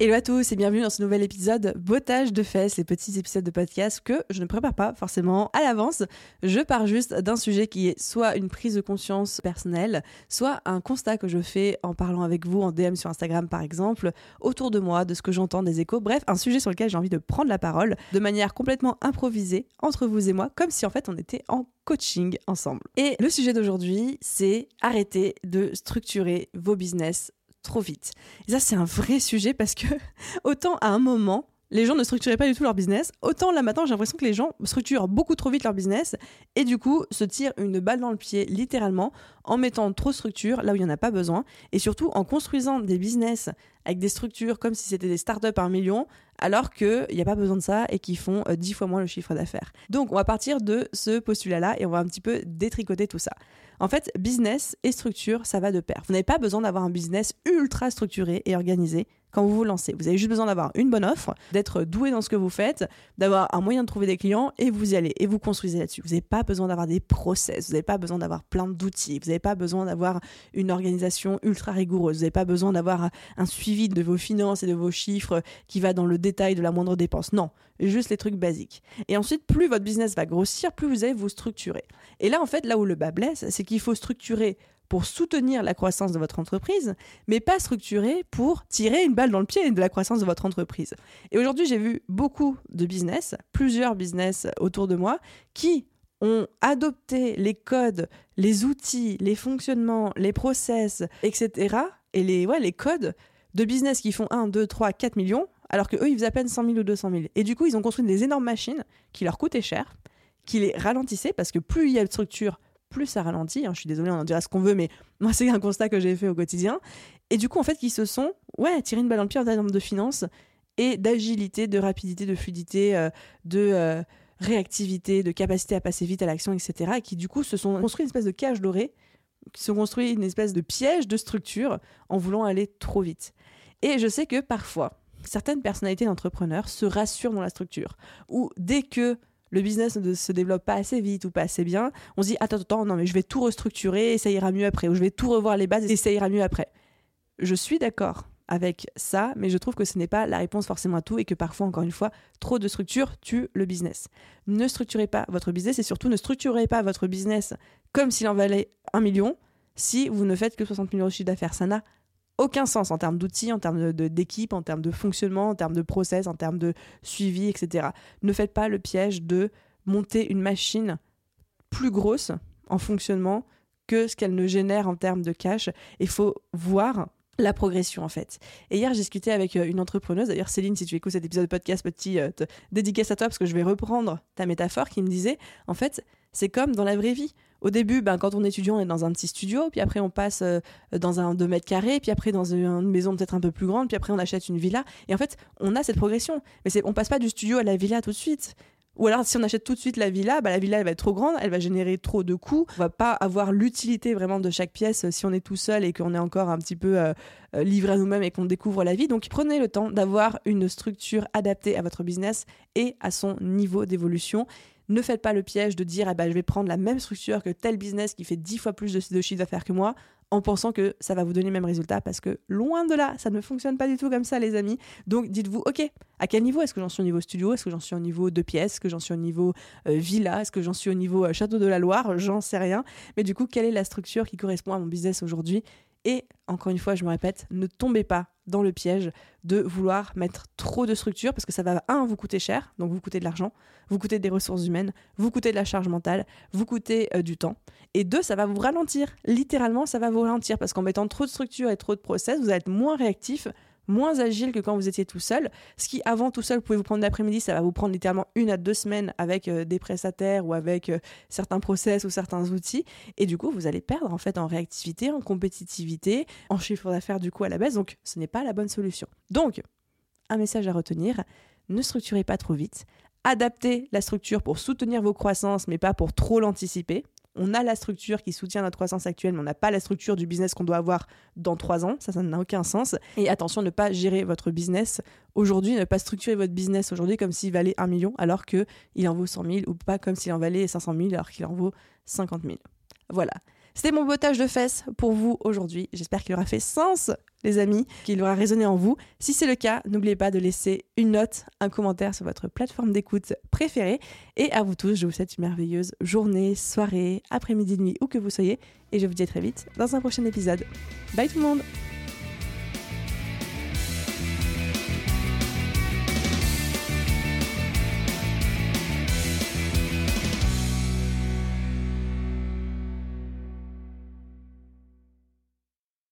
Hello à tous et bienvenue dans ce nouvel épisode Bottage de fesses, les petits épisodes de podcast que je ne prépare pas forcément à l'avance. Je pars juste d'un sujet qui est soit une prise de conscience personnelle, soit un constat que je fais en parlant avec vous en DM sur Instagram par exemple, autour de moi, de ce que j'entends des échos, bref, un sujet sur lequel j'ai envie de prendre la parole de manière complètement improvisée entre vous et moi, comme si en fait on était en coaching ensemble. Et le sujet d'aujourd'hui, c'est arrêter de structurer vos business trop vite. Et ça, c'est un vrai sujet parce que autant à un moment, les gens ne structuraient pas du tout leur business, autant là maintenant, j'ai l'impression que les gens structurent beaucoup trop vite leur business et du coup se tirent une balle dans le pied littéralement en mettant trop de structure là où il n'y en a pas besoin et surtout en construisant des business avec des structures comme si c'était des startups à un million alors qu'il n'y a pas besoin de ça et qui font euh, dix fois moins le chiffre d'affaires. Donc on va partir de ce postulat-là et on va un petit peu détricoter tout ça. En fait, business et structure, ça va de pair. Vous n'avez pas besoin d'avoir un business ultra structuré et organisé quand vous vous lancez. Vous avez juste besoin d'avoir une bonne offre, d'être doué dans ce que vous faites, d'avoir un moyen de trouver des clients et vous y allez et vous construisez là-dessus. Vous n'avez pas besoin d'avoir des process, vous n'avez pas besoin d'avoir plein d'outils, vous n'avez pas besoin d'avoir une organisation ultra rigoureuse, vous n'avez pas besoin d'avoir un suivi de vos finances et de vos chiffres qui va dans le détail de la moindre dépense. Non, juste les trucs basiques. Et ensuite, plus votre business va grossir, plus vous allez vous structurer. Et là, en fait, là où le bas blesse, c'est qu'il faut structurer pour soutenir la croissance de votre entreprise, mais pas structuré pour tirer une balle dans le pied de la croissance de votre entreprise. Et aujourd'hui, j'ai vu beaucoup de business, plusieurs business autour de moi, qui ont adopté les codes, les outils, les fonctionnements, les process, etc. Et les, ouais, les codes de business qui font 1, 2, 3, 4 millions, alors qu'eux, ils faisaient à peine 100 000 ou 200 000. Et du coup, ils ont construit des énormes machines qui leur coûtaient cher, qui les ralentissaient, parce que plus il y a de structure, plus ça ralentit. Hein. Je suis désolée, on en dira ce qu'on veut, mais moi, c'est un constat que j'ai fait au quotidien. Et du coup, en fait, ils se sont, ouais, tirés une balle dans le pied en termes de finances et d'agilité, de rapidité, de fluidité, euh, de euh, réactivité, de capacité à passer vite à l'action, etc. Et qui, du coup, se sont construits une espèce de cage dorée, qui se sont construits une espèce de piège de structure en voulant aller trop vite. Et je sais que parfois, certaines personnalités d'entrepreneurs se rassurent dans la structure, ou dès que le business ne se développe pas assez vite ou pas assez bien, on se dit attends, attends, non mais je vais tout restructurer et ça ira mieux après, ou je vais tout revoir les bases et ça ira mieux après. Je suis d'accord avec ça, mais je trouve que ce n'est pas la réponse forcément à tout et que parfois, encore une fois, trop de structure tue le business. Ne structurez pas votre business et surtout ne structurez pas votre business comme s'il en valait un million si vous ne faites que 60 000 euros de chiffre d'affaires. Ça n'a aucun sens en termes d'outils, en termes d'équipe, en termes de fonctionnement, en termes de process, en termes de suivi, etc. Ne faites pas le piège de monter une machine plus grosse en fonctionnement que ce qu'elle ne génère en termes de cash. Il faut voir la progression en fait. Et hier, j'ai discuté avec euh, une entrepreneuse, d'ailleurs Céline, si tu écoutes cet épisode de podcast, petit euh, dédicace à toi parce que je vais reprendre ta métaphore qui me disait, en fait, c'est comme dans la vraie vie. Au début, ben, quand on est étudiant, on est dans un petit studio, puis après on passe euh, dans un 2 mètres carrés, puis après dans une maison peut-être un peu plus grande, puis après on achète une villa. Et en fait, on a cette progression. Mais on passe pas du studio à la villa tout de suite. Ou alors, si on achète tout de suite la villa, bah, la villa elle va être trop grande, elle va générer trop de coûts. On va pas avoir l'utilité vraiment de chaque pièce euh, si on est tout seul et qu'on est encore un petit peu euh, livré à nous-mêmes et qu'on découvre la vie. Donc, prenez le temps d'avoir une structure adaptée à votre business et à son niveau d'évolution. Ne faites pas le piège de dire eh ben, je vais prendre la même structure que tel business qui fait 10 fois plus de, de chiffre d'affaires que moi en pensant que ça va vous donner le même résultat parce que loin de là, ça ne fonctionne pas du tout comme ça, les amis. Donc dites-vous, ok, à quel niveau Est-ce que j'en suis au niveau studio? Est-ce que j'en suis au niveau de pièces? Est-ce que j'en suis au niveau euh, villa? Est-ce que j'en suis au niveau euh, château de la Loire? J'en sais rien. Mais du coup, quelle est la structure qui correspond à mon business aujourd'hui? Et encore une fois, je me répète, ne tombez pas dans le piège de vouloir mettre trop de structure parce que ça va, un, vous coûter cher, donc vous coûter de l'argent, vous coûter des ressources humaines, vous coûter de la charge mentale, vous coûter euh, du temps. Et deux, ça va vous ralentir. Littéralement, ça va vous ralentir parce qu'en mettant trop de structure et trop de process, vous allez être moins réactif, moins agile que quand vous étiez tout seul. Ce qui, avant tout seul, pouvez vous prendre l'après-midi, ça va vous prendre littéralement une à deux semaines avec euh, des prestataires ou avec euh, certains process ou certains outils. Et du coup, vous allez perdre en fait en réactivité, en compétitivité, en chiffre d'affaires du coup à la baisse. Donc, ce n'est pas la bonne solution. Donc, un message à retenir ne structurez pas trop vite. Adaptez la structure pour soutenir vos croissances, mais pas pour trop l'anticiper on a la structure qui soutient notre croissance actuelle, mais on n'a pas la structure du business qu'on doit avoir dans trois ans. Ça, ça n'a aucun sens. Et attention, ne pas gérer votre business aujourd'hui, ne pas structurer votre business aujourd'hui comme s'il valait un million alors qu'il en vaut 100 000 ou pas comme s'il en valait 500 000 alors qu'il en vaut 50 000. Voilà. C'était mon botage de fesses pour vous aujourd'hui. J'espère qu'il aura fait sens, les amis, qu'il aura résonné en vous. Si c'est le cas, n'oubliez pas de laisser une note, un commentaire sur votre plateforme d'écoute préférée. Et à vous tous, je vous souhaite une merveilleuse journée, soirée, après-midi, nuit, où que vous soyez. Et je vous dis à très vite dans un prochain épisode. Bye tout le monde